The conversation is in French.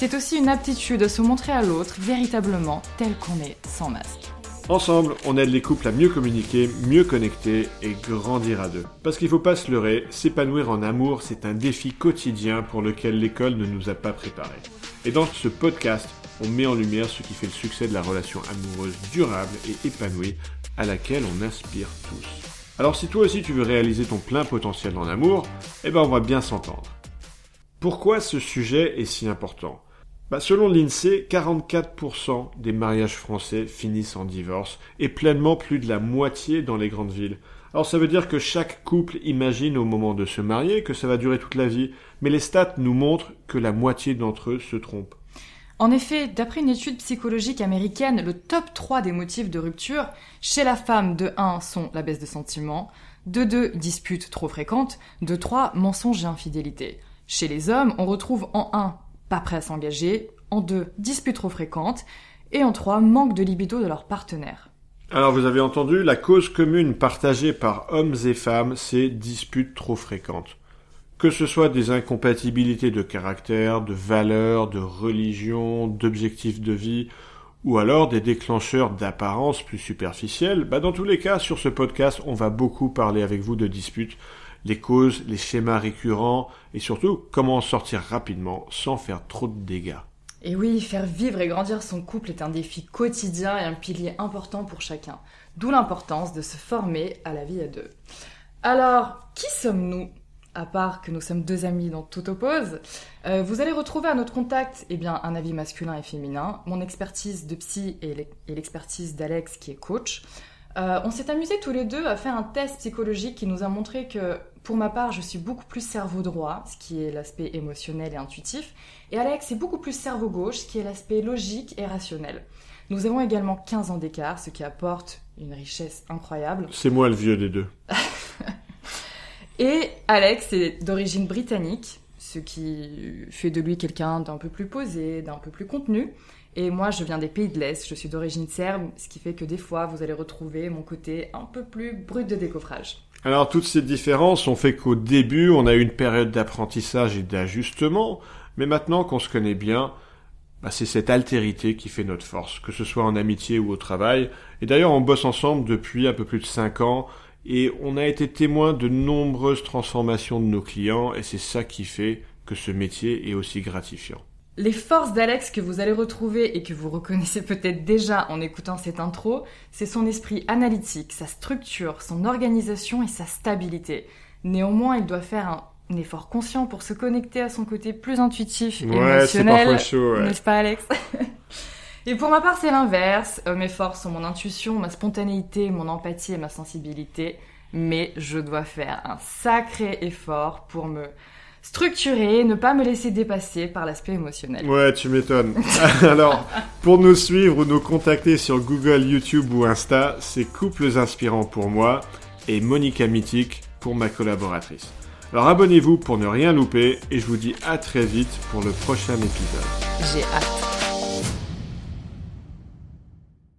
C'est aussi une aptitude à se montrer à l'autre véritablement tel qu'on est sans masque. Ensemble, on aide les couples à mieux communiquer, mieux connecter et grandir à deux. Parce qu'il faut pas se leurrer, s'épanouir en amour, c'est un défi quotidien pour lequel l'école ne nous a pas préparés. Et dans ce podcast, on met en lumière ce qui fait le succès de la relation amoureuse durable et épanouie à laquelle on aspire tous. Alors si toi aussi tu veux réaliser ton plein potentiel en amour, eh ben on va bien s'entendre. Pourquoi ce sujet est si important? Bah, selon l'INSEE, 44% des mariages français finissent en divorce et pleinement plus de la moitié dans les grandes villes. Alors ça veut dire que chaque couple imagine au moment de se marier que ça va durer toute la vie, mais les stats nous montrent que la moitié d'entre eux se trompent. En effet, d'après une étude psychologique américaine, le top 3 des motifs de rupture chez la femme de 1 sont la baisse de sentiments, de 2 disputes trop fréquentes, de 3 mensonges et infidélité. Chez les hommes, on retrouve en 1 pas prêt à s'engager, en deux, disputes trop fréquentes, et en trois, manque de libido de leur partenaire. Alors vous avez entendu, la cause commune partagée par hommes et femmes, c'est disputes trop fréquentes. Que ce soit des incompatibilités de caractère, de valeurs, de religion, d'objectifs de vie, ou alors des déclencheurs d'apparence plus superficielles, bah dans tous les cas, sur ce podcast, on va beaucoup parler avec vous de disputes les causes, les schémas récurrents et surtout comment en sortir rapidement sans faire trop de dégâts. Et oui, faire vivre et grandir son couple est un défi quotidien et un pilier important pour chacun. D'où l'importance de se former à la vie à deux. Alors, qui sommes-nous à part que nous sommes deux amis dont tout oppose, euh, vous allez retrouver à notre contact eh bien, un avis masculin et féminin, mon expertise de psy et l'expertise d'Alex qui est coach. Euh, on s'est amusé tous les deux à faire un test psychologique qui nous a montré que, pour ma part, je suis beaucoup plus cerveau droit, ce qui est l'aspect émotionnel et intuitif, et Alex est beaucoup plus cerveau gauche, ce qui est l'aspect logique et rationnel. Nous avons également 15 ans d'écart, ce qui apporte une richesse incroyable. C'est moi le vieux des deux. et Alex est d'origine britannique, ce qui fait de lui quelqu'un d'un peu plus posé, d'un peu plus contenu. Et moi, je viens des pays de l'Est, je suis d'origine serbe, ce qui fait que des fois, vous allez retrouver mon côté un peu plus brut de décoffrage. Alors, toutes ces différences ont fait qu'au début, on a eu une période d'apprentissage et d'ajustement, mais maintenant qu'on se connaît bien, bah, c'est cette altérité qui fait notre force, que ce soit en amitié ou au travail. Et d'ailleurs, on bosse ensemble depuis un peu plus de 5 ans, et on a été témoin de nombreuses transformations de nos clients, et c'est ça qui fait que ce métier est aussi gratifiant. Les forces d'Alex que vous allez retrouver et que vous reconnaissez peut-être déjà en écoutant cette intro, c'est son esprit analytique, sa structure, son organisation et sa stabilité. Néanmoins, il doit faire un effort conscient pour se connecter à son côté plus intuitif et émotionnel. N'est-ce pas, Alex? Et pour ma part, c'est l'inverse. Euh, mes forces sont mon intuition, ma spontanéité, mon empathie et ma sensibilité. Mais je dois faire un sacré effort pour me structurer, ne pas me laisser dépasser par l'aspect émotionnel. Ouais, tu m'étonnes. Alors, pour nous suivre ou nous contacter sur Google, YouTube ou Insta, c'est Couples Inspirants pour moi et Monica Mythique pour ma collaboratrice. Alors abonnez-vous pour ne rien louper et je vous dis à très vite pour le prochain épisode. J'ai hâte.